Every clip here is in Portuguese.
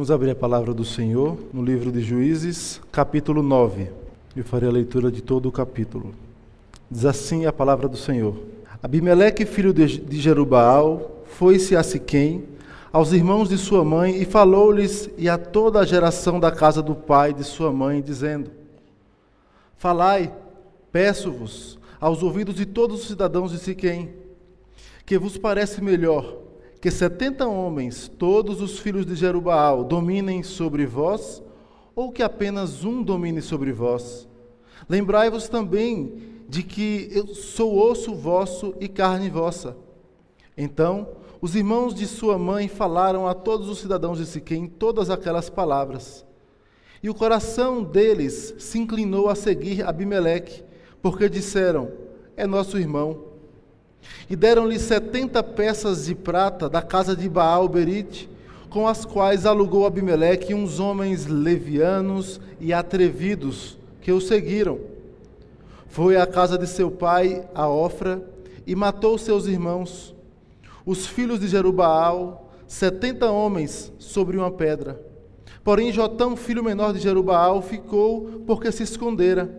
Vamos abrir a palavra do Senhor no livro de Juízes, capítulo 9. Eu farei a leitura de todo o capítulo. Diz assim a palavra do Senhor: Abimeleque, filho de Jerubaal, foi-se a Siquém, aos irmãos de sua mãe, e falou-lhes e a toda a geração da casa do pai de sua mãe, dizendo: Falai, peço-vos, aos ouvidos de todos os cidadãos de Siquém, que vos parece melhor que setenta homens, todos os filhos de Jerubaal, dominem sobre vós, ou que apenas um domine sobre vós? Lembrai-vos também de que eu sou osso vosso e carne vossa. Então, os irmãos de sua mãe falaram a todos os cidadãos de Siquém todas aquelas palavras. E o coração deles se inclinou a seguir Abimeleque, porque disseram: É nosso irmão. E deram-lhe setenta peças de prata da casa de Baal Berite, com as quais alugou Abimeleque uns homens levianos e atrevidos que o seguiram. Foi à casa de seu pai, a Ofra, e matou seus irmãos, os filhos de Jerubaal, setenta homens sobre uma pedra. Porém, Jotão, filho menor de Jerubaal, ficou porque se escondera.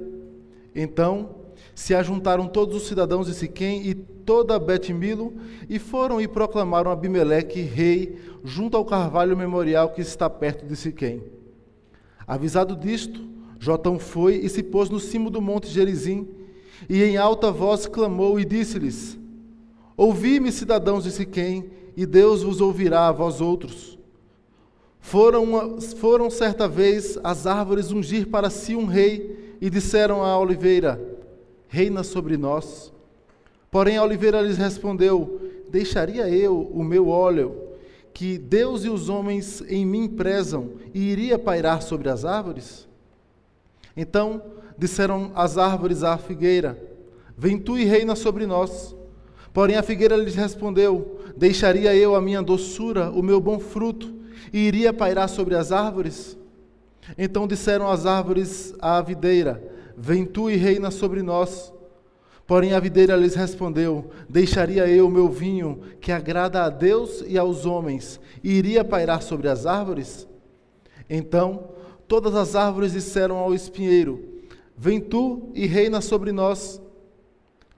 Então se ajuntaram todos os cidadãos de Siquém e toda Bet-Milo e foram e proclamaram Abimeleque rei junto ao carvalho memorial que está perto de Siquém. Avisado disto, Jotão foi e se pôs no cimo do monte Gerizim e em alta voz clamou e disse-lhes: Ouvi-me, cidadãos de Siquém, e Deus vos ouvirá a vós outros. Foram, foram certa vez as árvores ungir para si um rei e disseram à oliveira: reina sobre nós. Porém, a oliveira lhes respondeu: Deixaria eu o meu óleo, que Deus e os homens em mim prezam, e iria pairar sobre as árvores? Então disseram as árvores à figueira: Vem tu e reina sobre nós. Porém, a figueira lhes respondeu: Deixaria eu a minha doçura, o meu bom fruto, e iria pairar sobre as árvores? Então disseram as árvores à videira: Vem tu e reina sobre nós. Porém a videira lhes respondeu: Deixaria eu o meu vinho, que agrada a Deus e aos homens, e iria pairar sobre as árvores? Então todas as árvores disseram ao espinheiro: Vem tu e reina sobre nós.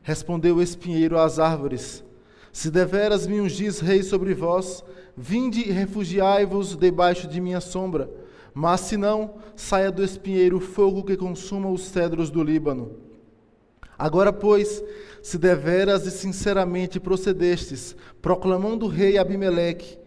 Respondeu o espinheiro às árvores: Se deveras me ungis rei sobre vós, vinde e refugiai-vos debaixo de minha sombra. Mas se não, saia do espinheiro fogo que consuma os cedros do Líbano. Agora, pois, se deveras e sinceramente procedestes, proclamando o rei Abimeleque,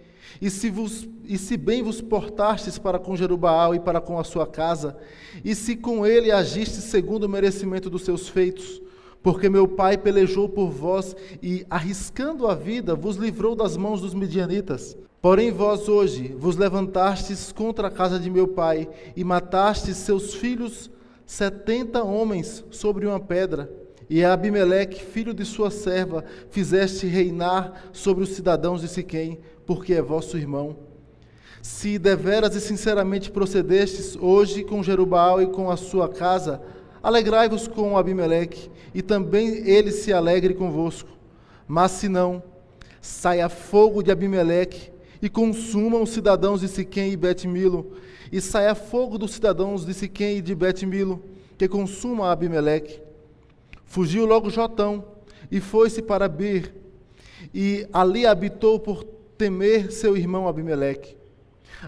e se, vos, e se bem vos portastes para com Jerubaal e para com a sua casa, e se com ele agistes segundo o merecimento dos seus feitos, porque meu pai pelejou por vós e, arriscando a vida, vos livrou das mãos dos midianitas. Porém, vós hoje vos levantastes contra a casa de meu pai e matastes seus filhos, setenta homens, sobre uma pedra. E a Abimeleque, filho de sua serva, fizeste reinar sobre os cidadãos de Siquém, porque é vosso irmão. Se deveras e sinceramente procedestes hoje com Jerubaal e com a sua casa, alegrai-vos com Abimeleque, e também ele se alegre convosco. Mas se não, saia fogo de Abimeleque e consumam os cidadãos de Siquém e Bet-Milo, e saia fogo dos cidadãos de Siquém e de Bet-Milo, que consuma Abimeleque. Fugiu logo Jotão e foi-se para Bir, e ali habitou por temer seu irmão Abimeleque.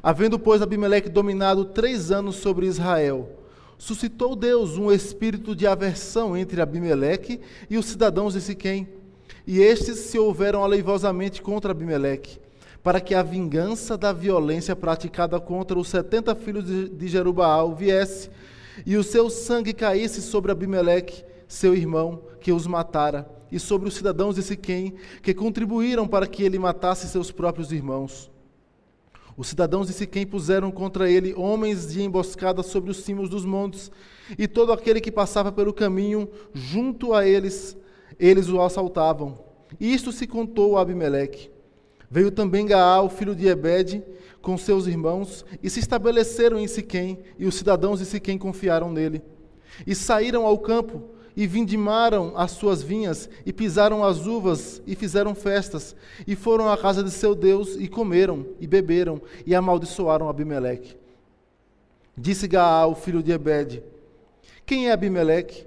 Havendo, pois, Abimeleque dominado três anos sobre Israel, suscitou Deus um espírito de aversão entre Abimeleque e os cidadãos de Siquém, e estes se houveram aleivosamente contra Abimeleque para que a vingança da violência praticada contra os setenta filhos de Jerubaal viesse, e o seu sangue caísse sobre Abimeleque, seu irmão, que os matara, e sobre os cidadãos de Siquém, que contribuíram para que ele matasse seus próprios irmãos. Os cidadãos de Siquém puseram contra ele homens de emboscada sobre os cimos dos montes, e todo aquele que passava pelo caminho junto a eles, eles o assaltavam. Isto se contou a Abimeleque. Veio também Gaal, filho de Ebed, com seus irmãos, e se estabeleceram em Siquém, e os cidadãos de Siquém confiaram nele. E saíram ao campo, e vindimaram as suas vinhas, e pisaram as uvas, e fizeram festas, e foram à casa de seu Deus, e comeram, e beberam, e amaldiçoaram Abimeleque. Disse Gaal, filho de Ebed: Quem é Abimeleque?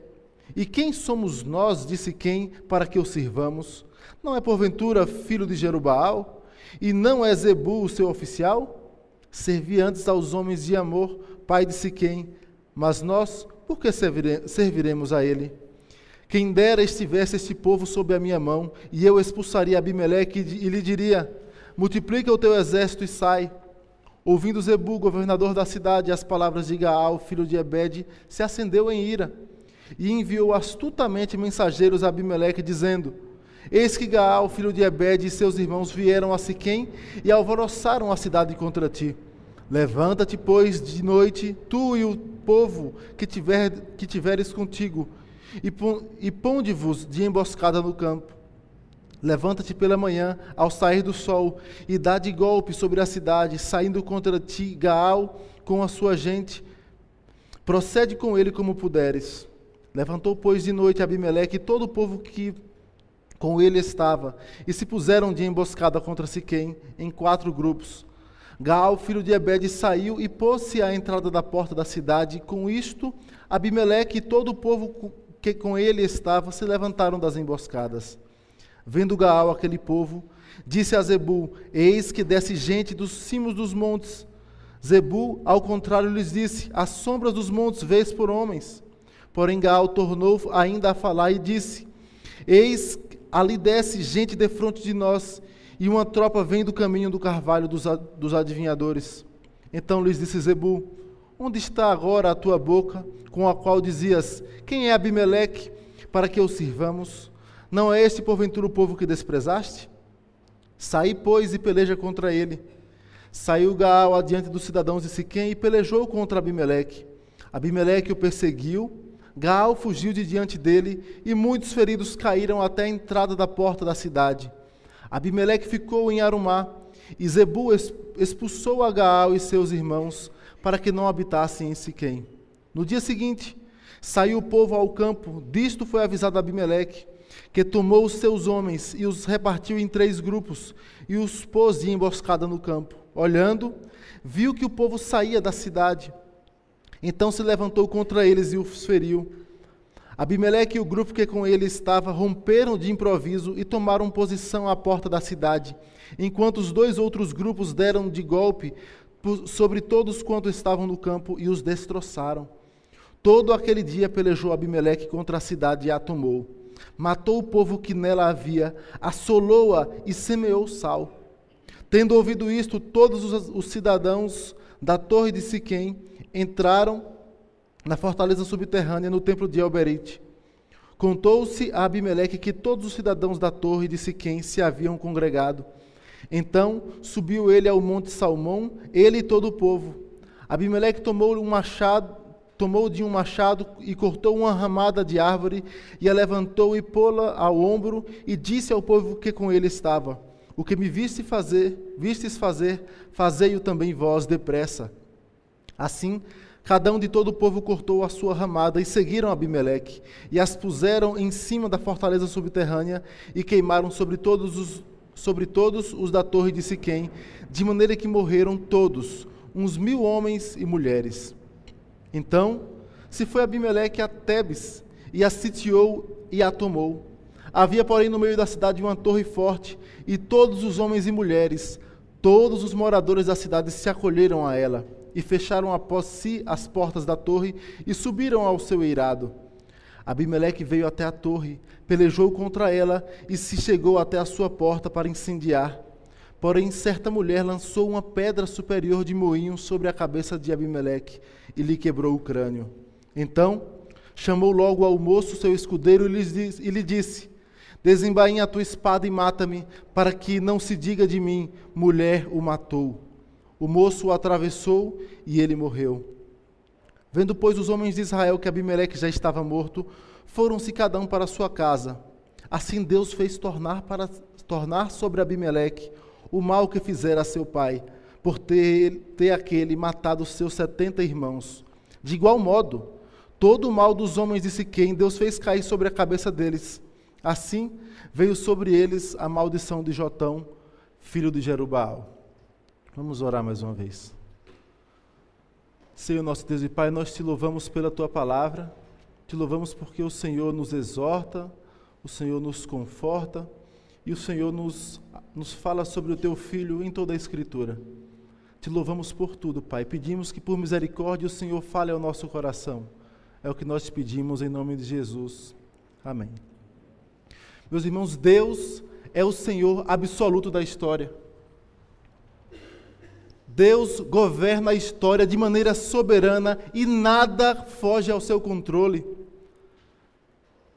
E quem somos nós, disse quem, para que o sirvamos? Não é porventura filho de Jerubaal? E não é Zebu o seu oficial? Servi antes aos homens de amor, pai de Siquém, mas nós, por que serviremos a ele? Quem dera estivesse este povo sob a minha mão, e eu expulsaria Abimeleque e lhe diria: Multiplica o teu exército e sai. Ouvindo Zebu, governador da cidade, as palavras de Gaal, filho de Ebed, se acendeu em ira e enviou astutamente mensageiros a Abimeleque, dizendo: Eis que Gaal, filho de Ebed, e seus irmãos vieram a Siquém e alvoroçaram a cidade contra ti. Levanta-te, pois, de noite, tu e o povo que, tiver, que tiveres contigo, e ponde-vos de emboscada no campo. Levanta-te pela manhã, ao sair do sol, e dá de golpe sobre a cidade, saindo contra ti Gaal com a sua gente. Procede com ele como puderes. Levantou, pois, de noite Abimeleque e todo o povo que com ele estava, e se puseram de emboscada contra Siquém, em quatro grupos. Gaal, filho de Ebed, saiu e pôs-se à entrada da porta da cidade. Com isto, Abimeleque e todo o povo que com ele estava se levantaram das emboscadas. Vendo Gaal aquele povo, disse a Zebu: Eis que desce gente dos cimos dos montes. Zebu, ao contrário, lhes disse: As sombras dos montes vês por homens. Porém, Gaal tornou ainda a falar e disse: Eis ali desce gente defronte de nós, e uma tropa vem do caminho do carvalho dos, dos adivinhadores. Então lhes disse Zebu: Onde está agora a tua boca, com a qual dizias: Quem é Abimeleque, para que o sirvamos? Não é este, porventura, o povo que desprezaste? Saí, pois, e peleja contra ele. Saiu Gaal adiante dos cidadãos de Siquém e pelejou contra Abimeleque. Abimeleque o perseguiu, Gaal fugiu de diante dele, e muitos feridos caíram até a entrada da porta da cidade. Abimeleque ficou em Arumá, e Zebu expulsou a Gaal e seus irmãos, para que não habitassem em Siquém. No dia seguinte, saiu o povo ao campo, disto foi avisado Abimeleque, que tomou os seus homens e os repartiu em três grupos, e os pôs de emboscada no campo. Olhando, viu que o povo saía da cidade. Então se levantou contra eles e os feriu. Abimeleque e o grupo que com ele estava romperam de improviso e tomaram posição à porta da cidade, enquanto os dois outros grupos deram de golpe sobre todos quantos estavam no campo e os destroçaram. Todo aquele dia pelejou Abimeleque contra a cidade e a tomou. Matou o povo que nela havia, assolou-a e semeou sal. Tendo ouvido isto, todos os, os cidadãos da torre de Siquém entraram na fortaleza subterrânea no templo de Elberite. Contou-se a Abimeleque que todos os cidadãos da torre de Siquém se haviam congregado então subiu ele ao monte Salmão, ele e todo o povo. Abimeleque tomou um machado, tomou de um machado e cortou uma ramada de árvore e a levantou e pô-la ao ombro e disse ao povo que com ele estava: O que me viste fazer, vistes fazer, fazei-o também vós depressa. Assim, cada um de todo o povo cortou a sua ramada e seguiram Abimeleque e as puseram em cima da fortaleza subterrânea e queimaram sobre todos os sobre todos os da torre de Siquém, de maneira que morreram todos, uns mil homens e mulheres. Então se foi Abimeleque a Tebes, e a sitiou e a tomou. Havia, porém, no meio da cidade uma torre forte, e todos os homens e mulheres, todos os moradores da cidade se acolheram a ela, e fecharam após si as portas da torre, e subiram ao seu eirado. Abimeleque veio até a torre, pelejou contra ela e se chegou até a sua porta para incendiar. Porém, certa mulher lançou uma pedra superior de moinho sobre a cabeça de Abimeleque e lhe quebrou o crânio. Então, chamou logo ao moço seu escudeiro e lhe disse: Desembainha a tua espada e mata-me, para que não se diga de mim, mulher o matou. O moço o atravessou e ele morreu. Vendo, pois, os homens de Israel que Abimeleque já estava morto, foram-se cada um para sua casa. Assim Deus fez tornar, para, tornar sobre Abimeleque o mal que fizera a seu pai, por ter, ter aquele matado seus setenta irmãos. De igual modo, Todo o mal dos homens de Siquém, Deus fez cair sobre a cabeça deles. Assim, veio sobre eles a maldição de Jotão, filho de Jerubaal. Vamos orar mais uma vez. Senhor nosso Deus e Pai, nós te louvamos pela tua palavra, te louvamos porque o Senhor nos exorta, o Senhor nos conforta e o Senhor nos, nos fala sobre o teu filho em toda a Escritura. Te louvamos por tudo, Pai. Pedimos que por misericórdia o Senhor fale ao nosso coração é o que nós te pedimos em nome de Jesus. Amém. Meus irmãos, Deus é o Senhor absoluto da história. Deus governa a história de maneira soberana e nada foge ao seu controle.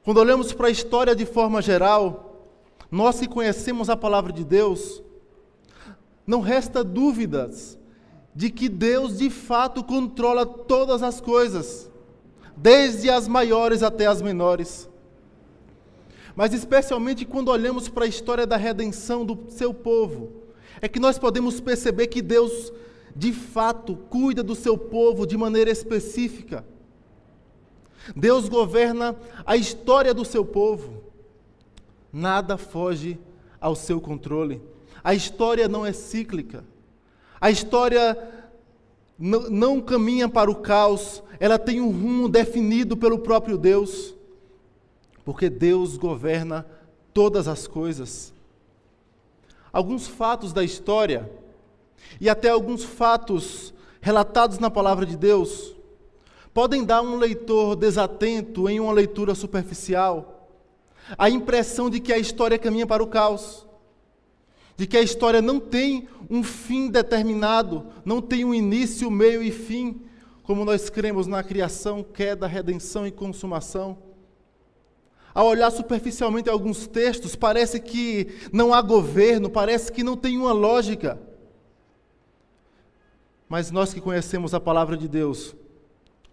Quando olhamos para a história de forma geral, nós que conhecemos a palavra de Deus, não resta dúvidas de que Deus de fato controla todas as coisas desde as maiores até as menores. Mas especialmente quando olhamos para a história da redenção do seu povo, é que nós podemos perceber que Deus, de fato, cuida do seu povo de maneira específica. Deus governa a história do seu povo. Nada foge ao seu controle. A história não é cíclica. A história não, caminha para o caos, ela tem um rumo definido pelo próprio Deus, porque Deus governa todas as coisas. Alguns fatos da história, e até alguns fatos relatados na palavra de Deus, podem dar um leitor desatento em uma leitura superficial a impressão de que a história caminha para o caos de que a história não tem um fim determinado, não tem um início, meio e fim, como nós cremos na criação, queda, redenção e consumação. Ao olhar superficialmente alguns textos, parece que não há governo, parece que não tem uma lógica. Mas nós que conhecemos a palavra de Deus,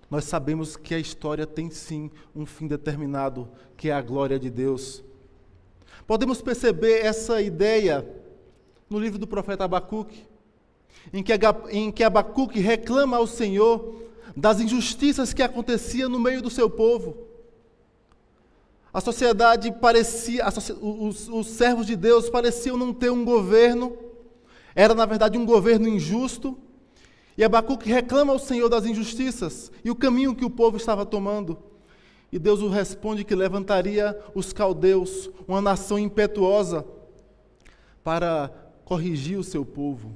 nós sabemos que a história tem sim um fim determinado, que é a glória de Deus. Podemos perceber essa ideia no livro do profeta Abacuque, em que, Abacuque reclama ao Senhor das injustiças que aconteciam no meio do seu povo. A sociedade parecia, a, os, os servos de Deus pareciam não ter um governo, era na verdade um governo injusto, e Abacuque reclama ao Senhor das injustiças e o caminho que o povo estava tomando. E Deus o responde que levantaria os caldeus, uma nação impetuosa, para corrigir o seu povo.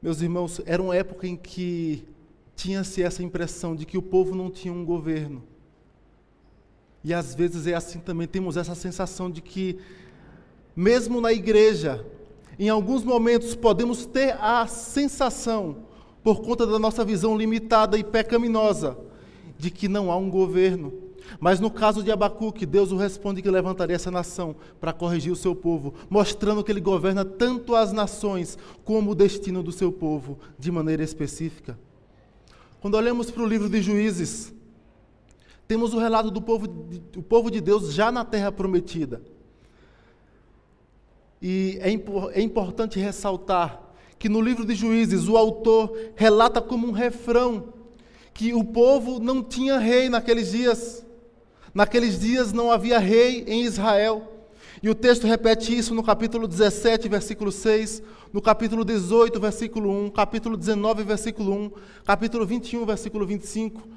Meus irmãos, era uma época em que tinha-se essa impressão de que o povo não tinha um governo. E às vezes é assim também, temos essa sensação de que, mesmo na igreja, em alguns momentos podemos ter a sensação, por conta da nossa visão limitada e pecaminosa, de que não há um governo. Mas no caso de Abacuque, Deus o responde que levantaria essa nação para corrigir o seu povo, mostrando que ele governa tanto as nações como o destino do seu povo de maneira específica. Quando olhamos para o livro de Juízes, temos o relato do povo, do povo de Deus já na terra prometida. E é, é importante ressaltar que no livro de Juízes o autor relata como um refrão que o povo não tinha rei naqueles dias. Naqueles dias não havia rei em Israel. E o texto repete isso no capítulo 17, versículo 6, no capítulo 18, versículo 1, capítulo 19, versículo 1, capítulo 21, versículo 25.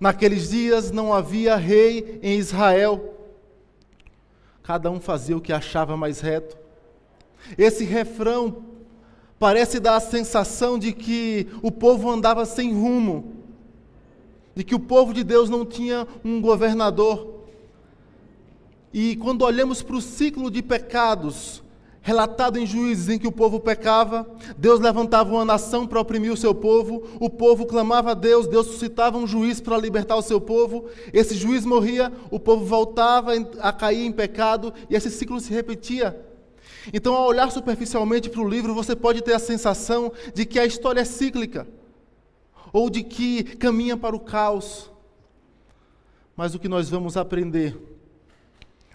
Naqueles dias não havia rei em Israel. Cada um fazia o que achava mais reto. Esse refrão parece dar a sensação de que o povo andava sem rumo, de que o povo de Deus não tinha um governador. E quando olhamos para o ciclo de pecados relatado em Juízes, em que o povo pecava, Deus levantava uma nação para oprimir o seu povo, o povo clamava a Deus, Deus suscitava um juiz para libertar o seu povo, esse juiz morria, o povo voltava a cair em pecado e esse ciclo se repetia. Então, ao olhar superficialmente para o livro, você pode ter a sensação de que a história é cíclica ou de que caminha para o caos. Mas o que nós vamos aprender,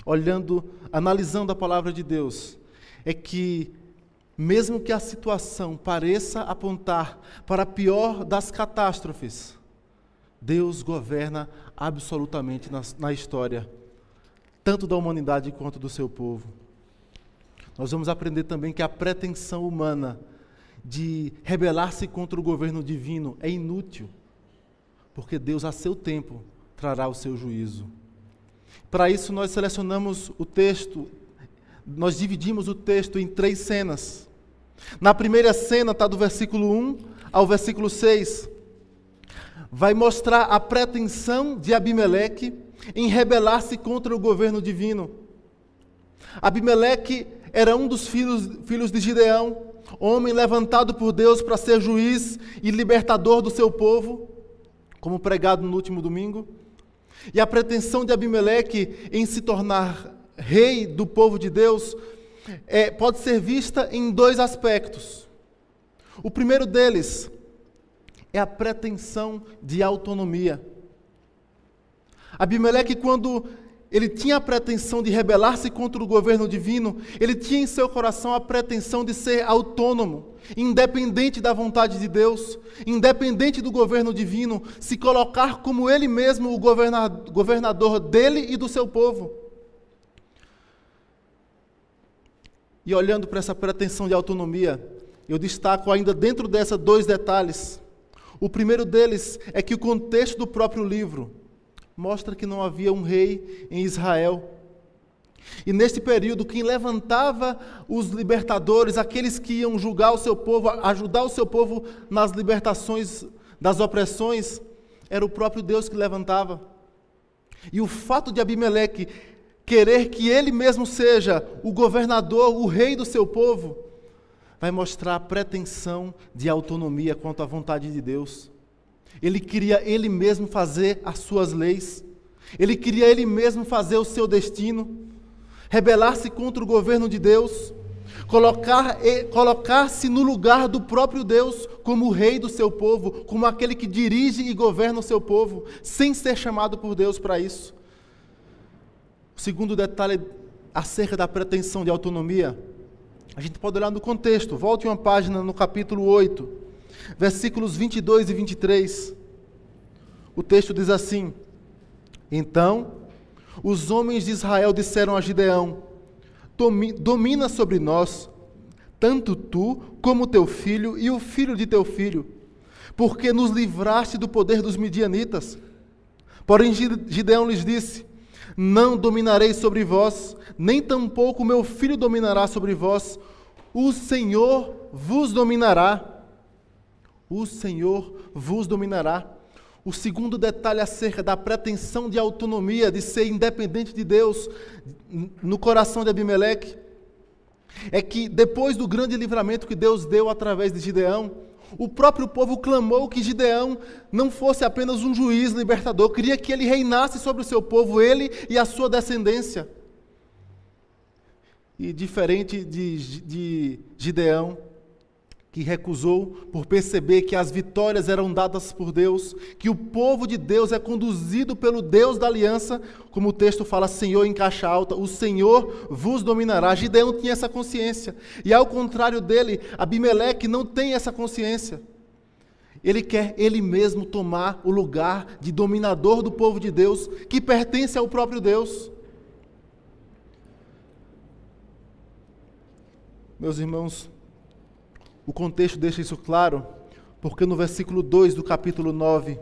olhando, analisando a palavra de Deus, é que mesmo que a situação pareça apontar para a pior das catástrofes, Deus governa absolutamente na, na, história, tanto da humanidade quanto do seu povo. Nós vamos aprender também que a pretensão humana de rebelar-se contra o governo divino é inútil, porque Deus, a seu tempo, trará o seu juízo. Para isso, nós selecionamos o texto nós dividimos o texto em três cenas. Na primeira cena está do versículo 1 ao versículo 6. Vai mostrar a pretensão de Abimeleque em rebelar-se contra o governo divino. Abimeleque era um dos filhos, filhos de Gideão, homem levantado por Deus para ser juiz e libertador do seu povo, como pregado no último domingo. E a pretensão de Abimeleque em se tornar rei do povo de Deus é, pode ser vista em dois aspectos. O primeiro deles é a pretensão de autonomia. Abimeleque, quando ele tinha a pretensão de rebelar-se contra o governo divino, ele tinha em seu coração a pretensão de ser autônomo, independente da vontade de Deus, independente do governo divino, se colocar como ele mesmo o governador dele e do seu povo. E olhando para essa pretensão de autonomia, eu destaco ainda dentro dessa dois detalhes. O primeiro deles é que o contexto do próprio livro mostra que não havia um rei em Israel. E neste período, quem levantava os libertadores, aqueles que iam julgar o seu povo, ajudar o seu povo nas libertações das opressões, era o próprio Deus que levantava. E o fato de Abimeleque querer que ele mesmo seja o governador, o rei do seu povo, vai mostrar pretensão de autonomia quanto à vontade de Deus. Ele queria ele mesmo fazer as suas leis, ele queria ele mesmo fazer o seu destino, rebelar-se contra o governo de Deus, colocar, colocar-se no lugar do próprio Deus como o rei do seu povo, como aquele que dirige e governa o seu povo, sem ser chamado por Deus para isso. O segundo detalhe acerca da pretensão de autonomia, a gente pode olhar no contexto. Volte uma página no capítulo 8, versículos 22 e 23. O texto diz assim: Então os homens de Israel disseram a Gideão: Domina sobre nós, tanto tu como teu filho e o filho de teu filho, porque nos livraste do poder dos midianitas. Porém, Gideão lhes disse: não dominarei sobre vós, nem tampouco meu filho dominará sobre vós. O Senhor vos dominará. O Senhor vos dominará. O segundo detalhe acerca da pretensão de autonomia, de ser independente de Deus, no coração de Abimeleque, é que depois do grande livramento que Deus deu através de Gideão, o próprio povo clamou que Gideão não fosse apenas um juiz libertador, queria que ele reinasse sobre o seu povo, ele e a sua descendência. E diferente de, de Gideão, que recusou por perceber que as vitórias eram dadas por Deus, que o povo de Deus é conduzido pelo Deus da aliança, como o texto fala, Senhor em caixa alta, o Senhor vos dominará. Gideão tinha essa consciência. E ao contrário dele, Abimeleque não tem essa consciência. Ele quer ele mesmo tomar o lugar de dominador do povo de Deus, que pertence ao próprio Deus. Meus irmãos, o contexto deixa isso claro, porque no versículo 2 do capítulo 9,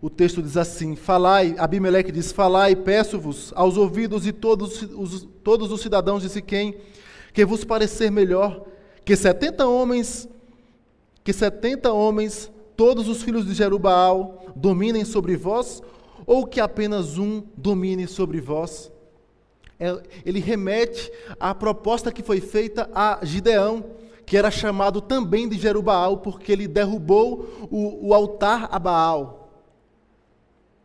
o texto diz assim: Falai, Abimeleque diz: Falai, peço-vos aos ouvidos de todos os, todos os cidadãos de Siquém, que vos parecer melhor que setenta homens, que setenta homens, todos os filhos de Jerubaal, dominem sobre vós, ou que apenas um domine sobre vós. É, ele remete à proposta que foi feita a Gideão que era chamado também de Jerubaal, porque ele derrubou o, o altar a Baal.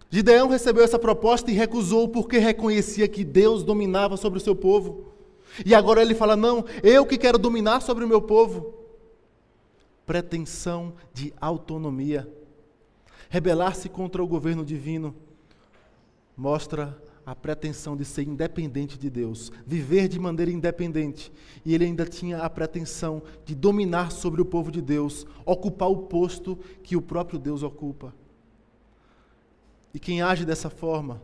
Gideão recebeu essa proposta e recusou porque reconhecia que Deus dominava sobre o seu povo. E agora ele fala: Não, eu que quero dominar sobre o meu povo. Pretensão de autonomia. Rebelar-se contra o governo divino mostra a pretensão de ser independente de Deus, viver de maneira independente. E ele ainda tinha a pretensão de dominar sobre o povo de Deus, ocupar o posto que o próprio Deus ocupa. E quem age dessa forma,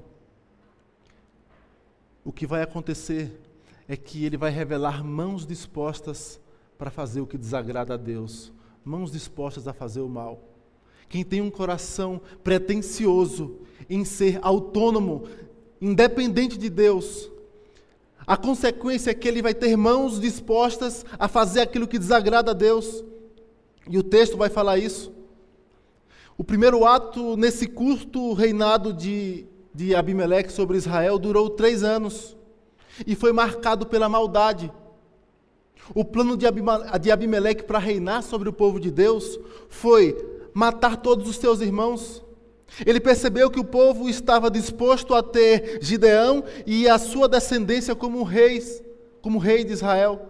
o que vai acontecer é que ele vai revelar mãos dispostas para fazer o que desagrada a Deus, mãos dispostas a fazer o mal. Quem tem um coração pretensioso em ser autônomo, independente de Deus, a consequência é que ele vai ter mãos dispostas a fazer aquilo que desagrada a Deus. E o texto vai falar isso. O primeiro ato nesse curto reinado de, de Abimeleque sobre Israel durou três anos e foi marcado pela maldade. O plano de Abimeleque para reinar sobre o povo de Deus foi matar todos os seus irmãos. Ele percebeu que o povo estava disposto a ter Gideão e a sua descendência como reis, como rei de Israel.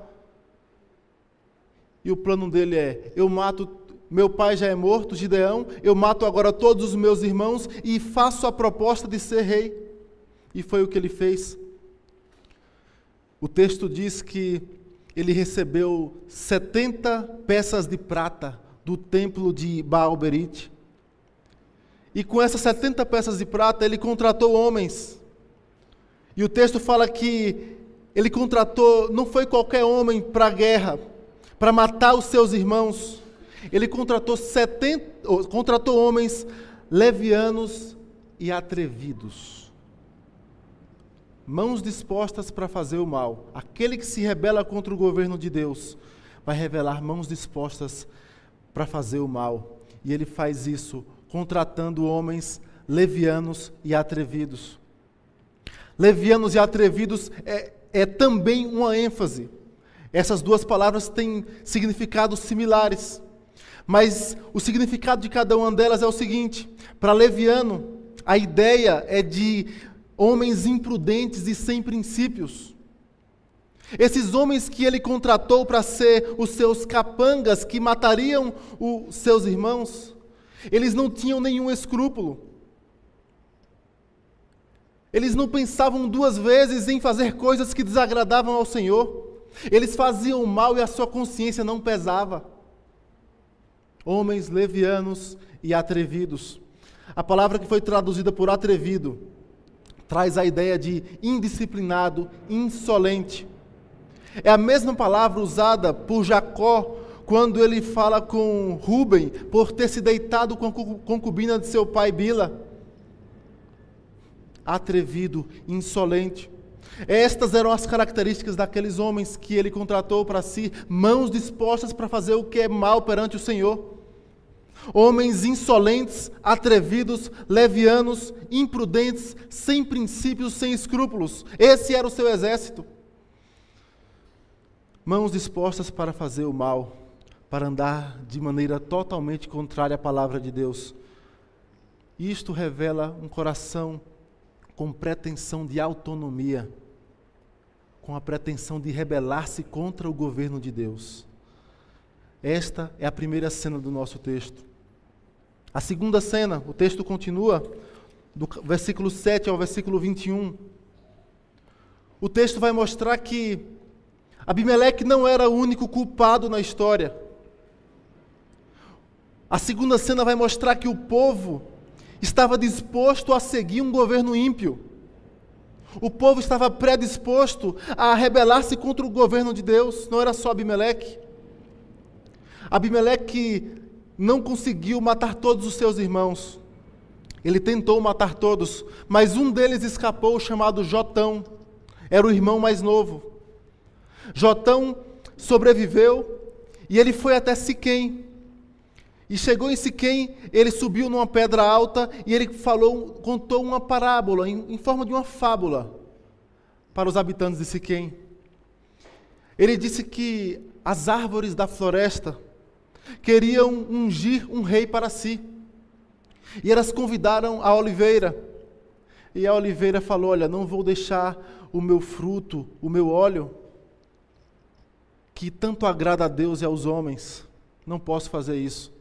E o plano dele é: eu mato, meu pai já é morto, Gideão, eu mato agora todos os meus irmãos e faço a proposta de ser rei. E foi o que ele fez. O texto diz que ele recebeu 70 peças de prata do templo de Baal-Berite. E com essas 70 peças de prata, ele contratou homens. E o texto fala que ele contratou, não foi qualquer homem para a guerra, para matar os seus irmãos. Ele contratou 70, contratou homens levianos e atrevidos. Mãos dispostas para fazer o mal. Aquele que se rebela contra o governo de Deus vai revelar mãos dispostas para fazer o mal. E ele faz isso contratando homens levianos e atrevidos. Levianos e atrevidos é, é também uma ênfase. Essas duas palavras têm significados similares. Mas o significado de cada uma delas é o seguinte: para leviano, a ideia é de homens imprudentes e sem princípios. Esses homens que ele contratou para ser os seus capangas que matariam os seus irmãos, eles não tinham nenhum escrúpulo. Eles não pensavam duas vezes em fazer coisas que desagradavam ao Senhor. Eles faziam mal e a sua consciência não pesava. Homens levianos e atrevidos. A palavra que foi traduzida por atrevido traz a ideia de indisciplinado, insolente. É a mesma palavra usada por Jacó quando ele fala com Rubem por ter se deitado com a concubina de seu pai Bila. Atrevido, insolente. Estas eram as características daqueles homens que ele contratou para si, mãos dispostas para fazer o que é mal perante o Senhor. Homens insolentes, atrevidos, levianos, imprudentes, sem princípios, sem escrúpulos. Esse era o seu exército. Mãos dispostas para fazer o mal para andar de maneira totalmente contrária à palavra de Deus. Isto revela um coração com pretensão de autonomia, com a pretensão de rebelar-se contra o governo de Deus. Esta é a primeira cena do nosso texto. A segunda cena, o texto continua, do versículo 7 ao versículo 21. O texto vai mostrar que Abimeleque não era o único culpado na história. A segunda cena vai mostrar que o povo estava disposto a seguir um governo ímpio. O povo estava predisposto a rebelar-se contra o governo de Deus, não era só Abimeleque. Abimeleque não conseguiu matar todos os seus irmãos. Ele tentou matar todos, mas um deles escapou, chamado Jotão. Era o irmão mais novo. Jotão sobreviveu e ele foi até Siquém. E chegou em Siquém, ele subiu numa pedra alta e ele falou, contou uma parábola em, em forma de uma fábula para os habitantes de Siquém. Ele disse que as árvores da floresta queriam ungir um rei para si. E elas convidaram a oliveira. E a oliveira falou: Olha, não vou deixar o meu fruto, o meu óleo, que tanto agrada a Deus e aos homens. Não posso fazer isso.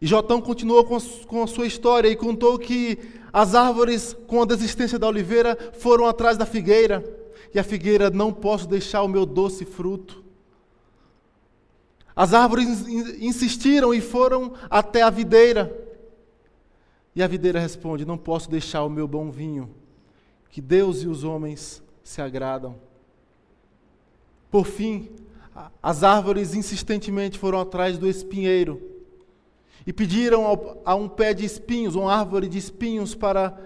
E Jotão continuou com, com a sua história e contou que as árvores, com a desistência da oliveira, foram atrás da figueira. E a figueira, não posso deixar o meu doce fruto. As árvores insistiram e foram até a videira. E a videira responde: Não posso deixar o meu bom vinho, que Deus e os homens se agradam. Por fim, as árvores insistentemente foram atrás do espinheiro e pediram ao, a um pé de espinhos, uma árvore de espinhos, para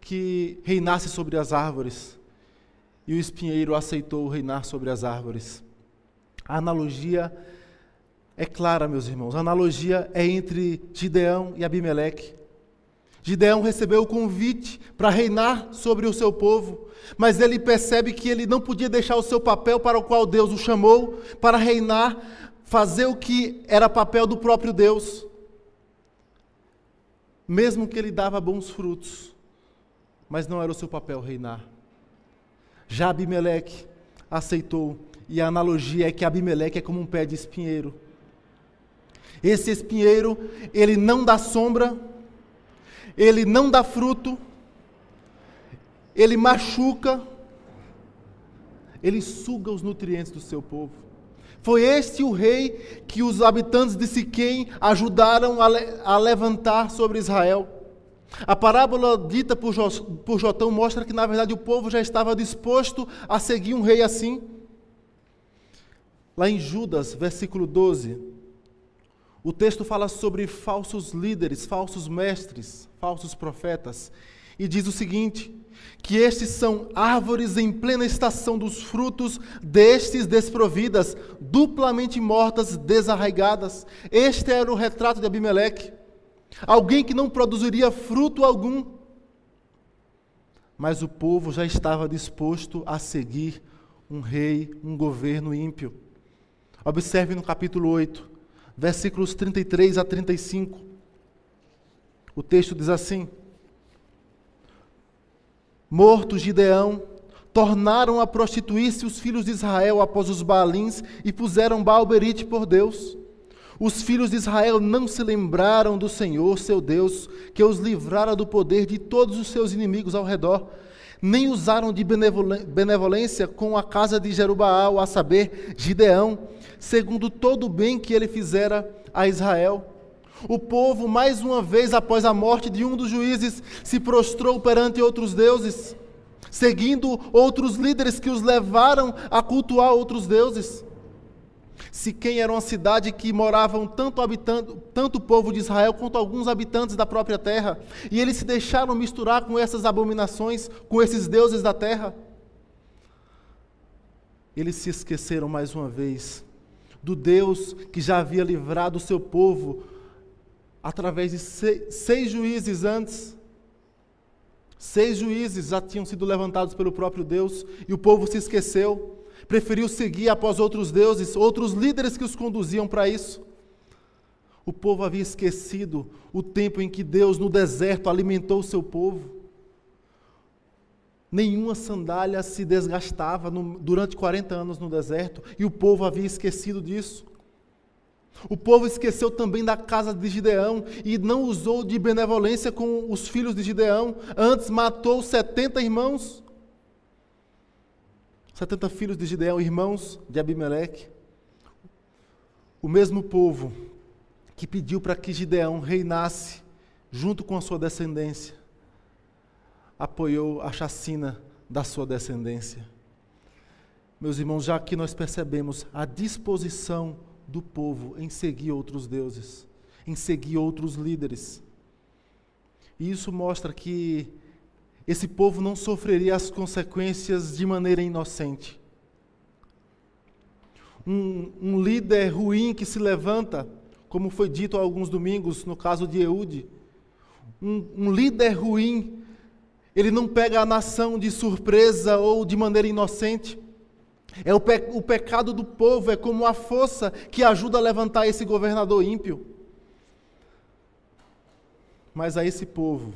que reinasse sobre as árvores. E o espinheiro aceitou reinar sobre as árvores. A analogia é clara, meus irmãos. A analogia é entre Gideão e Abimeleque. Gideão recebeu o convite para reinar sobre o seu povo, mas ele percebe que ele não podia deixar o seu papel para o qual Deus o chamou, para reinar, fazer o que era papel do próprio Deus. Mesmo que ele dava bons frutos, mas não era o seu papel reinar. Já Abimeleque aceitou, e a analogia é que Abimeleque é como um pé de espinheiro. Esse espinheiro, ele não dá sombra, ele não dá fruto, ele machuca, ele suga os nutrientes do seu povo. Foi este o rei que os habitantes de Siquém ajudaram a, le a levantar sobre Israel. A parábola dita por, jo por Jotão mostra que, na verdade, o povo já estava disposto a seguir um rei assim. Lá em Judas, versículo 12, o texto fala sobre falsos líderes, falsos mestres, falsos profetas, e diz o seguinte: que estes são árvores em plena estação dos frutos, destes desprovidas, duplamente mortas, desarraigadas. Este era o retrato de Abimeleque. Alguém que não produziria fruto algum. Mas o povo já estava disposto a seguir um rei, um governo ímpio. Observe no capítulo 8 versículos 33 a 35. O texto diz assim: Morto Gideão, tornaram a prostituir-se os filhos de Israel após os Baalins e puseram Baalberite por Deus. Os filhos de Israel não se lembraram do Senhor, seu Deus, que os livrara do poder de todos os seus inimigos ao redor, nem usaram de benevolência com a casa de Jerubaal, a saber, Gideão, segundo todo o bem que ele fizera a Israel. O povo, mais uma vez após a morte de um dos juízes, se prostrou perante outros deuses, seguindo outros líderes que os levaram a cultuar outros deuses. Siquém era uma cidade que moravam tanto, habitante, tanto o povo de Israel quanto alguns habitantes da própria terra, e eles se deixaram misturar com essas abominações, com esses deuses da terra. Eles se esqueceram mais uma vez do Deus que já havia livrado o seu povo através de seis, juízes antes. Seis juízes já tinham sido levantados pelo próprio Deus e o povo se esqueceu, preferiu seguir após outros deuses, outros líderes que os conduziam para isso. O povo havia esquecido o tempo em que Deus no deserto alimentou o seu povo nenhuma sandália se desgastava no, durante 40 anos no deserto, e o povo havia esquecido disso. O povo esqueceu também da casa de Gideão e não usou de benevolência com os filhos de Gideão, antes matou 70 irmãos. 70 filhos de Gideão, irmãos de Abimeleque. O mesmo povo que pediu para que Gideão reinasse junto com a sua descendência apoiou a chacina da sua descendência. Meus irmãos, já que nós percebemos a disposição do povo em seguir outros deuses, em seguir outros líderes, e isso mostra que esse povo não sofreria as consequências de maneira inocente. Um, um, líder ruim que se levanta, como foi dito há alguns domingos no caso de Eude, um, um líder ruim ele não pega a nação de surpresa ou de maneira inocente. É o, pe o pecado do povo, é como a força que ajuda a levantar esse governador ímpio. Mas a esse povo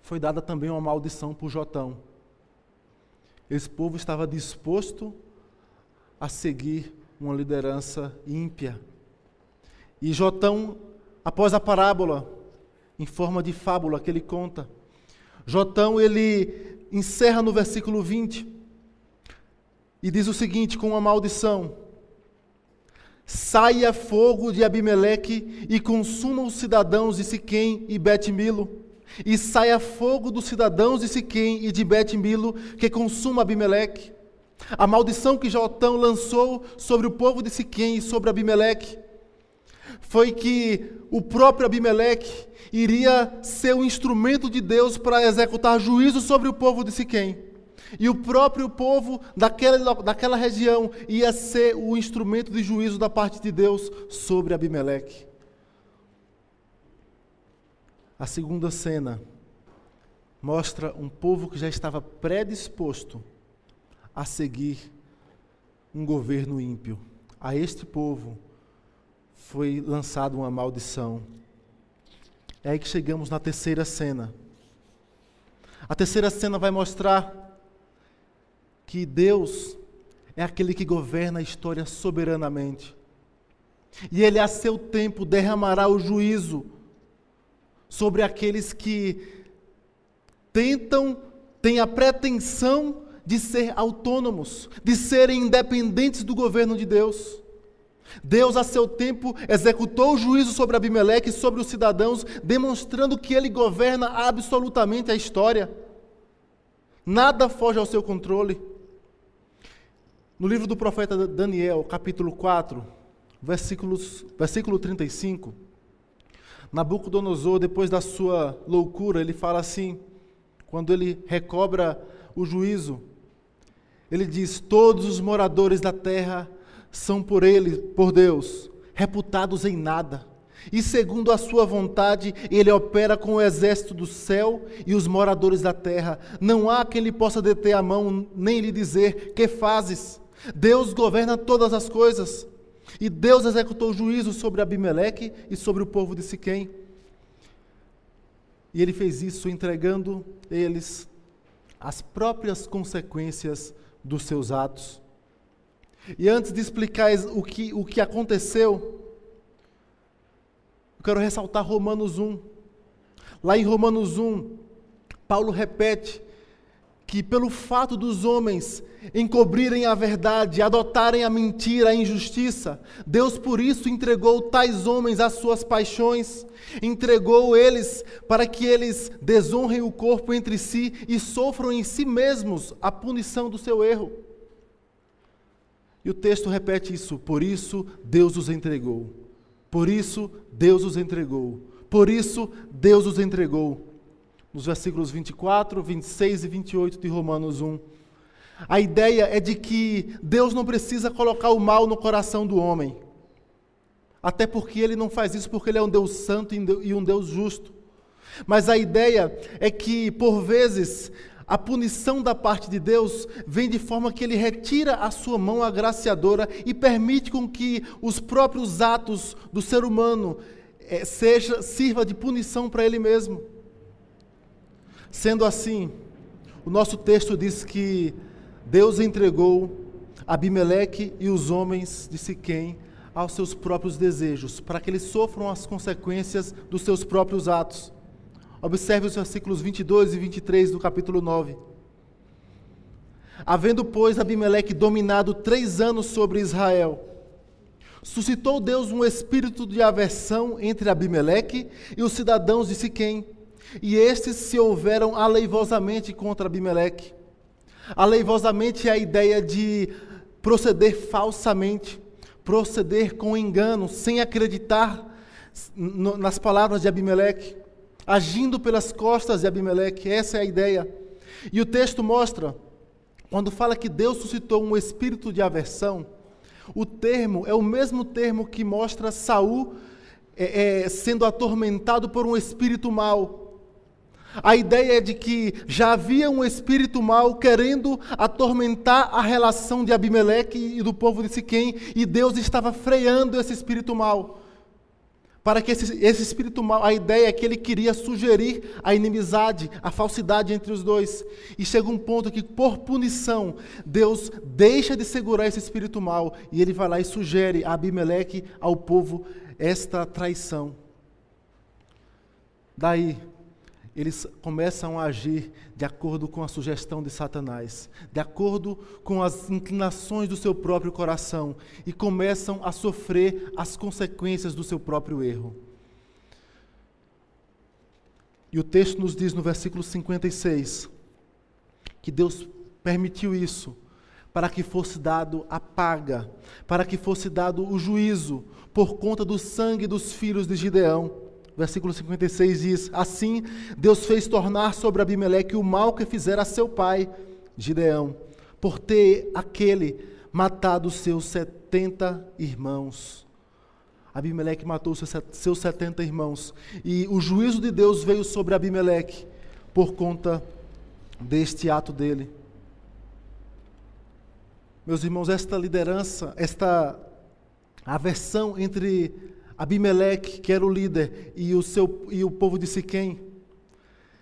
foi dada também uma maldição por Jotão. Esse povo estava disposto a seguir uma liderança ímpia. E Jotão após a parábola, em forma de fábula que ele conta. Jotão, ele encerra no versículo 20 e diz o seguinte: com uma maldição: Saia fogo de Abimeleque e consuma os cidadãos de Siquém e Bet-Milo. E saia fogo dos cidadãos de Siquém e de Bet-Milo que consuma Abimeleque. A maldição que Jotão lançou sobre o povo de Siquém e sobre Abimeleque foi que o próprio Abimeleque iria ser o instrumento de Deus para executar juízo sobre o povo de Siquém. E o próprio povo daquela, daquela região ia ser o instrumento de juízo da parte de Deus sobre Abimeleque. A segunda cena mostra um povo que já estava predisposto a seguir um governo ímpio. A este povo foi lançada uma maldição. É aí que chegamos na terceira cena. A terceira cena vai mostrar que Deus é aquele que governa a história soberanamente. E Ele, a seu tempo, derramará o juízo sobre aqueles que tentam, têm a pretensão de ser autônomos, de serem independentes do governo de Deus. Deus, a seu tempo, executou o juízo sobre Abimeleque e sobre os cidadãos, demonstrando que ele governa absolutamente a história. Nada foge ao seu controle. No livro do profeta Daniel, capítulo 4, versículos, versículo 35, Nabucodonosor, depois da sua loucura, ele fala assim, quando ele recobra o juízo, ele diz: Todos os moradores da terra são por ele, por Deus, reputados em nada. E segundo a sua vontade, ele opera com o exército do céu e os moradores da terra. Não há quem lhe possa deter a mão, nem lhe dizer: Que fazes? Deus governa todas as coisas. E Deus executou juízo sobre Abimeleque e sobre o povo de Siquém. E ele fez isso entregando eles as próprias consequências dos seus atos. E antes de explicar o que, o que aconteceu, eu quero ressaltar Romanos 1. Lá em Romanos 1, Paulo repete que, pelo fato dos homens encobrirem a verdade, adotarem a mentira, a injustiça, Deus por isso entregou tais homens às suas paixões, entregou eles para que eles desonrem o corpo entre si e sofram em si mesmos a punição do seu erro. E o texto repete isso: por isso Deus os entregou. Por isso Deus os entregou. Por isso Deus os entregou. Nos versículos 24, 26 e 28 de Romanos 1. A ideia é de que Deus não precisa colocar o mal no coração do homem. Até porque ele não faz isso porque ele é um Deus santo e um Deus justo. Mas a ideia é que, por vezes, a punição da parte de Deus vem de forma que ele retira a sua mão agraciadora e permite com que os próprios atos do ser humano é, seja sirva de punição para ele mesmo. Sendo assim, o nosso texto diz que Deus entregou Abimeleque e os homens de Siquém aos seus próprios desejos, para que eles sofram as consequências dos seus próprios atos. Observe os versículos 22 e 23 do capítulo 9. Havendo, pois, Abimeleque dominado três anos sobre Israel, suscitou Deus um espírito de aversão entre Abimeleque e os cidadãos de Siquém, e estes se houveram aleivosamente contra Abimeleque. Aleivosamente é a ideia de proceder falsamente, proceder com engano, sem acreditar nas palavras de Abimeleque agindo pelas costas de Abimeleque, essa é a ideia. E o texto mostra, quando fala que Deus suscitou um espírito de aversão, o termo é o mesmo termo que mostra Saul é, é, sendo atormentado por um espírito mau. A ideia é de que já havia um espírito mau querendo atormentar a relação de Abimeleque e do povo de Siquém, e Deus estava freando esse espírito mau para que esse, esse espírito mal, a ideia é que ele queria sugerir a inimizade, a falsidade entre os dois. E chega um ponto que, por punição, Deus deixa de segurar esse espírito mal e ele vai lá e sugere a Abimeleque, ao povo, esta traição. Daí, eles começam a agir de acordo com a sugestão de Satanás, de acordo com as inclinações do seu próprio coração e começam a sofrer as consequências do seu próprio erro. E o texto nos diz no versículo 56 que Deus permitiu isso para que fosse dado a paga, para que fosse dado o juízo por conta do sangue dos filhos de Gideão. Versículo 56 diz: Assim Deus fez tornar sobre Abimeleque o mal que fizera seu pai, Gideão, por ter aquele matado seus setenta irmãos. Abimeleque matou seus setenta irmãos. E o juízo de Deus veio sobre Abimeleque por conta deste ato dele. Meus irmãos, esta liderança, esta aversão entre Abimeleque, que era o líder, e o, seu, e o povo de Siquém,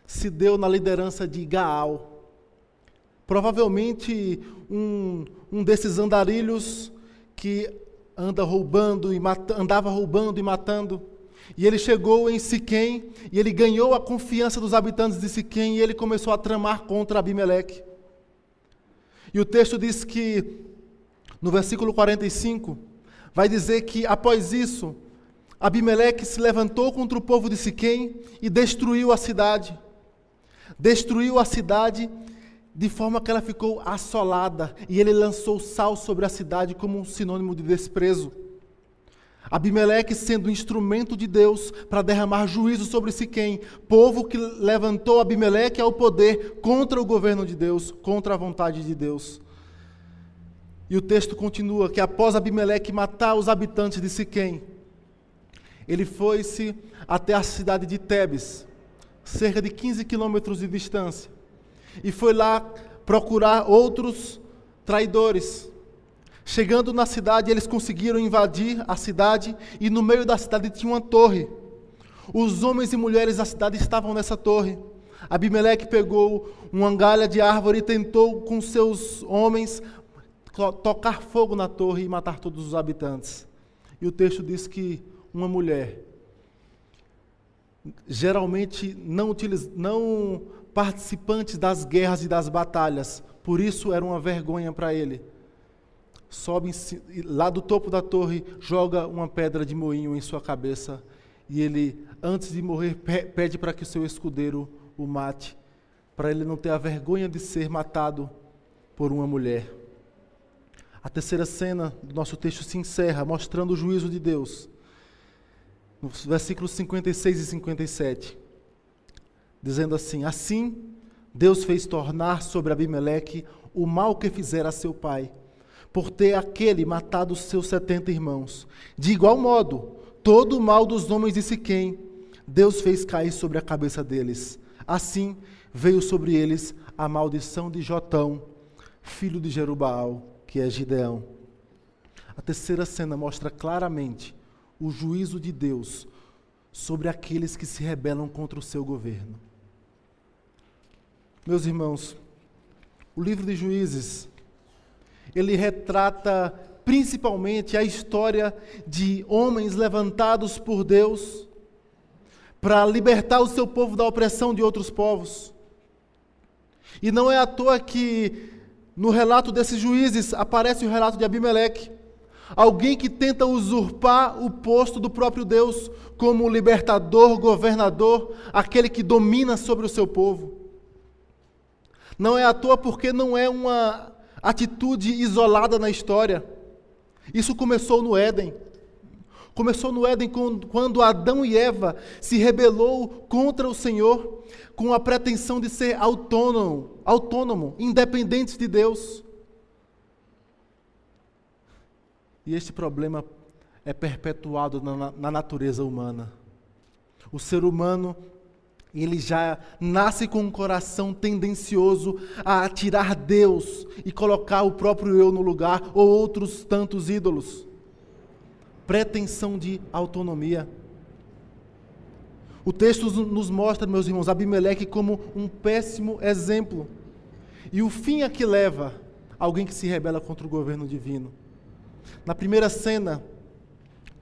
se deu na liderança de Gaal. Provavelmente um, um desses andarilhos que anda roubando e mata, andava roubando e matando. E ele chegou em Siquém e ele ganhou a confiança dos habitantes de Siquém e ele começou a tramar contra Abimeleque. E o texto diz que, no versículo 45, vai dizer que após isso, Abimeleque se levantou contra o povo de Siquém e destruiu a cidade. Destruiu a cidade de forma que ela ficou assolada, e ele lançou sal sobre a cidade como um sinônimo de desprezo. Abimeleque sendo instrumento de Deus para derramar juízo sobre Siquém, povo que levantou Abimeleque ao poder contra o governo de Deus, contra a vontade de Deus. E o texto continua que após Abimeleque matar os habitantes de Siquém, ele foi-se até a cidade de Tebes, cerca de 15 quilômetros de distância, e foi lá procurar outros traidores Chegando na cidade, eles conseguiram invadir a cidade e no meio da cidade tinha uma torre. Os homens e mulheres da cidade estavam nessa torre. Abimeleque pegou uma galha de árvore e tentou com seus homens tocar fogo na torre e matar todos os habitantes. E o texto diz que uma mulher, geralmente não, utiliz, não participantes das guerras e das batalhas, por isso era uma vergonha para ele sobe lá do topo da torre, joga uma pedra de moinho em sua cabeça e ele, antes de morrer, pede para que o seu escudeiro o mate, para ele não ter a vergonha de ser matado por uma mulher. A terceira cena do nosso texto se encerra mostrando o juízo de Deus. Nos versículos 56 e 57, dizendo assim: Assim Deus fez tornar sobre Abimeleque o mal que fizera a seu pai por ter aquele matado seus setenta irmãos. De igual modo, todo o mal dos homens de Siquém, Deus fez cair sobre a cabeça deles. Assim veio sobre eles a maldição de Jotão, filho de Jerubaal, que é Gideão. A terceira cena mostra claramente o juízo de Deus sobre aqueles que se rebelam contra o seu governo. Meus irmãos, o livro de Juízes ele retrata principalmente a história de homens levantados por Deus para libertar o seu povo da opressão de outros povos. E não é à toa que no relato desses juízes aparece o relato de Abimeleque, alguém que tenta usurpar o posto do próprio Deus como libertador, governador, aquele que domina sobre o seu povo. Não é à toa porque não é uma atitude isolada na história. Isso começou no Éden. Começou no Éden quando Adão e Eva se rebelou contra o Senhor com a pretensão de ser autônomo, autônomo, independentes de Deus. E este problema é perpetuado na, na natureza humana. O ser humano ele já nasce com um coração tendencioso a tirar Deus e colocar o próprio eu no lugar ou outros tantos ídolos. Pretensão de autonomia. O texto nos mostra, meus irmãos, Abimeleque como um péssimo exemplo. E o fim a que leva alguém que se rebela contra o governo divino. Na primeira cena,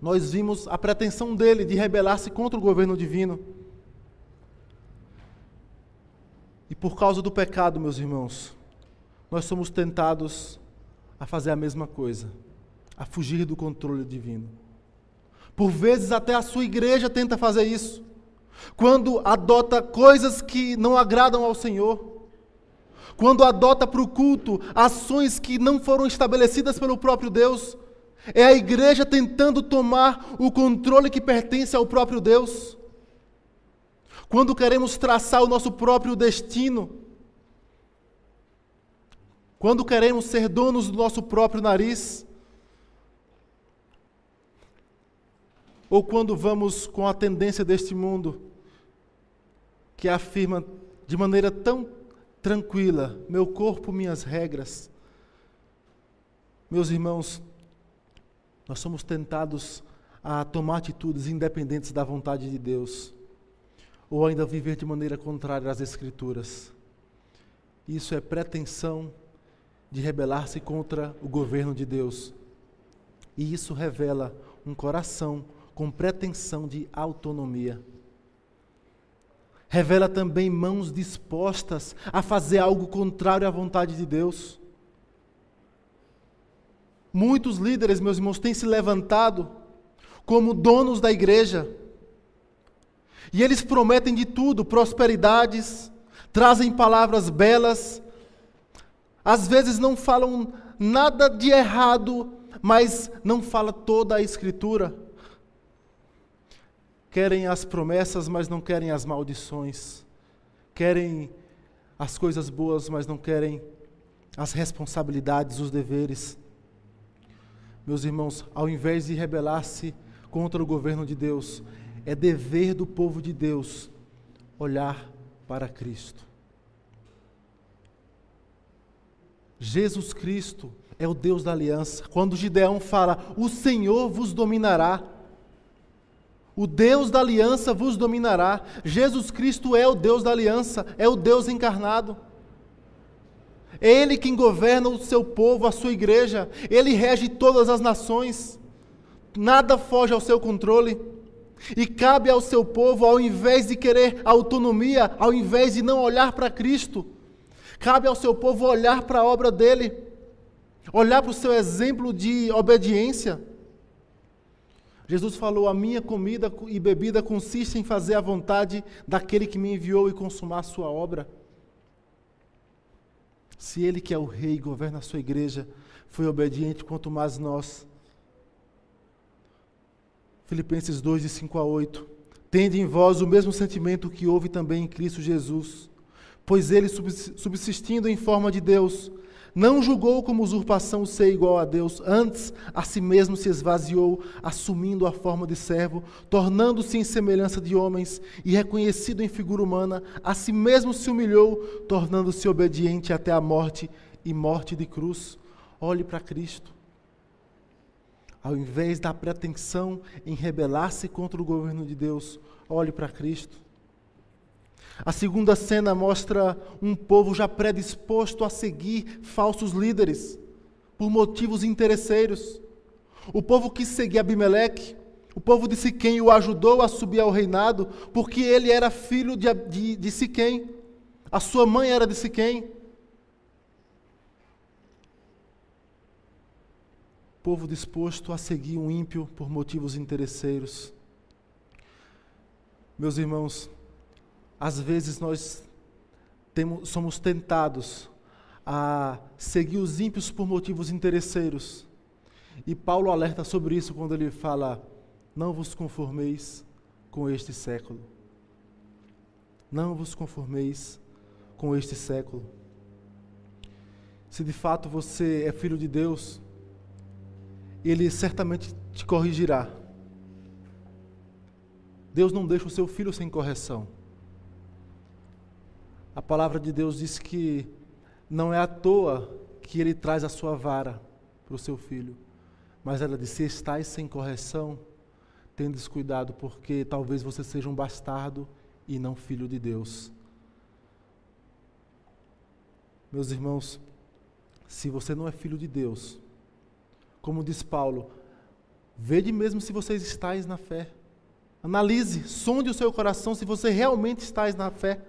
nós vimos a pretensão dele de rebelar-se contra o governo divino. E por causa do pecado, meus irmãos, nós somos tentados a fazer a mesma coisa, a fugir do controle divino. Por vezes, até a sua igreja tenta fazer isso. Quando adota coisas que não agradam ao Senhor. Quando adota para o culto ações que não foram estabelecidas pelo próprio Deus. É a igreja tentando tomar o controle que pertence ao próprio Deus. Quando queremos traçar o nosso próprio destino, quando queremos ser donos do nosso próprio nariz, ou quando vamos com a tendência deste mundo, que afirma de maneira tão tranquila: meu corpo, minhas regras. Meus irmãos, nós somos tentados a tomar atitudes independentes da vontade de Deus, ou ainda viver de maneira contrária às Escrituras. Isso é pretensão de rebelar-se contra o governo de Deus. E isso revela um coração com pretensão de autonomia. Revela também mãos dispostas a fazer algo contrário à vontade de Deus. Muitos líderes, meus irmãos, têm se levantado como donos da igreja. E eles prometem de tudo, prosperidades, trazem palavras belas, às vezes não falam nada de errado, mas não fala toda a escritura. Querem as promessas, mas não querem as maldições. Querem as coisas boas, mas não querem as responsabilidades, os deveres. Meus irmãos, ao invés de rebelar-se contra o governo de Deus, é dever do povo de Deus olhar para Cristo. Jesus Cristo é o Deus da aliança. Quando Gideão fala, o Senhor vos dominará. O Deus da aliança vos dominará. Jesus Cristo é o Deus da aliança, é o Deus encarnado. Ele quem governa o seu povo, a sua igreja, ele rege todas as nações. Nada foge ao seu controle. E cabe ao seu povo, ao invés de querer autonomia, ao invés de não olhar para Cristo, cabe ao seu povo olhar para a obra dele, olhar para o seu exemplo de obediência. Jesus falou: A minha comida e bebida consiste em fazer a vontade daquele que me enviou e consumar sua obra. Se ele que é o rei e governa a sua igreja foi obediente, quanto mais nós. Filipenses 2, de 5 a 8. Tende em vós o mesmo sentimento que houve também em Cristo Jesus, pois ele, subsistindo em forma de Deus, não julgou como usurpação ser igual a Deus, antes a si mesmo se esvaziou, assumindo a forma de servo, tornando-se em semelhança de homens e reconhecido em figura humana, a si mesmo se humilhou, tornando-se obediente até a morte e morte de cruz. Olhe para Cristo. Ao invés da pretensão em rebelar-se contra o governo de Deus, olhe para Cristo. A segunda cena mostra um povo já predisposto a seguir falsos líderes por motivos interesseiros. O povo que seguia Abimeleque, o povo de Siquém o ajudou a subir ao reinado porque ele era filho de, de, de Siquém. A sua mãe era de Siquém. Povo disposto a seguir um ímpio por motivos interesseiros. Meus irmãos, às vezes nós temos, somos tentados a seguir os ímpios por motivos interesseiros. E Paulo alerta sobre isso quando ele fala: Não vos conformeis com este século. Não vos conformeis com este século. Se de fato você é filho de Deus, Ele certamente te corrigirá. Deus não deixa o seu filho sem correção. A palavra de Deus diz que não é à toa que ele traz a sua vara para o seu filho. Mas ela disse: se estáis sem correção, tendes cuidado, porque talvez você seja um bastardo e não filho de Deus. Meus irmãos, se você não é filho de Deus, como diz Paulo, vede mesmo se vocês estáis na fé. Analise, sonde o seu coração se você realmente está na fé.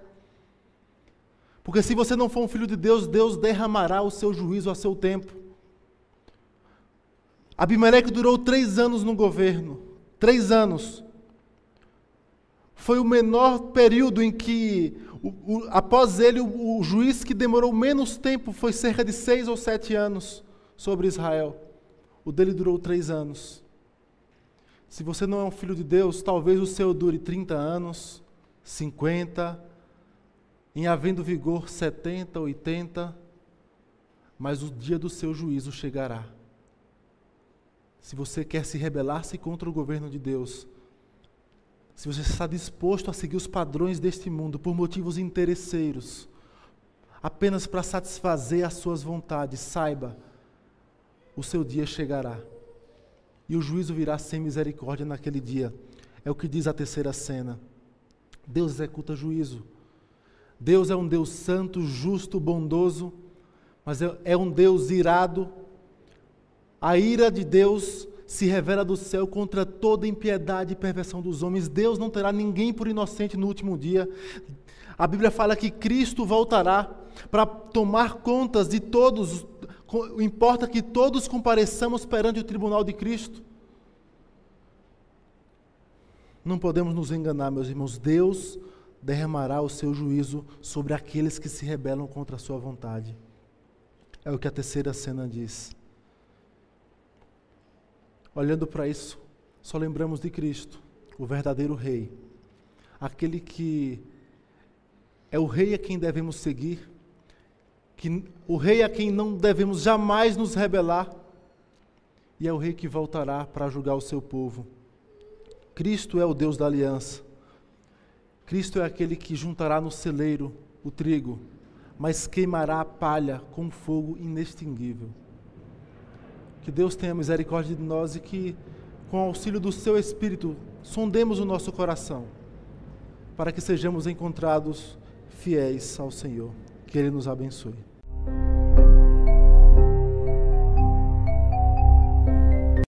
Porque se você não for um filho de Deus, Deus derramará o seu juízo a seu tempo. Abimeleque durou três anos no governo. Três anos. Foi o menor período em que, o, o, após ele, o, o juiz que demorou menos tempo foi cerca de seis ou sete anos sobre Israel. O dele durou três anos. Se você não é um filho de Deus, talvez o seu dure 30 anos, 50, em havendo vigor 70, 80, mas o dia do seu juízo chegará. Se você quer se rebelar-se contra o governo de Deus, se você está disposto a seguir os padrões deste mundo por motivos interesseiros, apenas para satisfazer as suas vontades, saiba, o seu dia chegará. E o juízo virá sem misericórdia naquele dia. É o que diz a terceira cena. Deus executa juízo. Deus é um Deus santo, justo, bondoso, mas é, é um Deus irado. A ira de Deus se revela do céu contra toda impiedade e perversão dos homens. Deus não terá ninguém por inocente no último dia. A Bíblia fala que Cristo voltará para tomar contas de todos. Importa que todos compareçamos perante o tribunal de Cristo. Não podemos nos enganar, meus irmãos. Deus derramará o seu juízo sobre aqueles que se rebelam contra a sua vontade. É o que a terceira cena diz. Olhando para isso, só lembramos de Cristo, o verdadeiro Rei, aquele que é o Rei a quem devemos seguir, que, o Rei a quem não devemos jamais nos rebelar, e é o Rei que voltará para julgar o seu povo. Cristo é o Deus da aliança. Cristo é aquele que juntará no celeiro o trigo, mas queimará a palha com fogo inextinguível. Que Deus tenha misericórdia de nós e que, com o auxílio do Seu Espírito, sondemos o nosso coração, para que sejamos encontrados fiéis ao Senhor. Que Ele nos abençoe.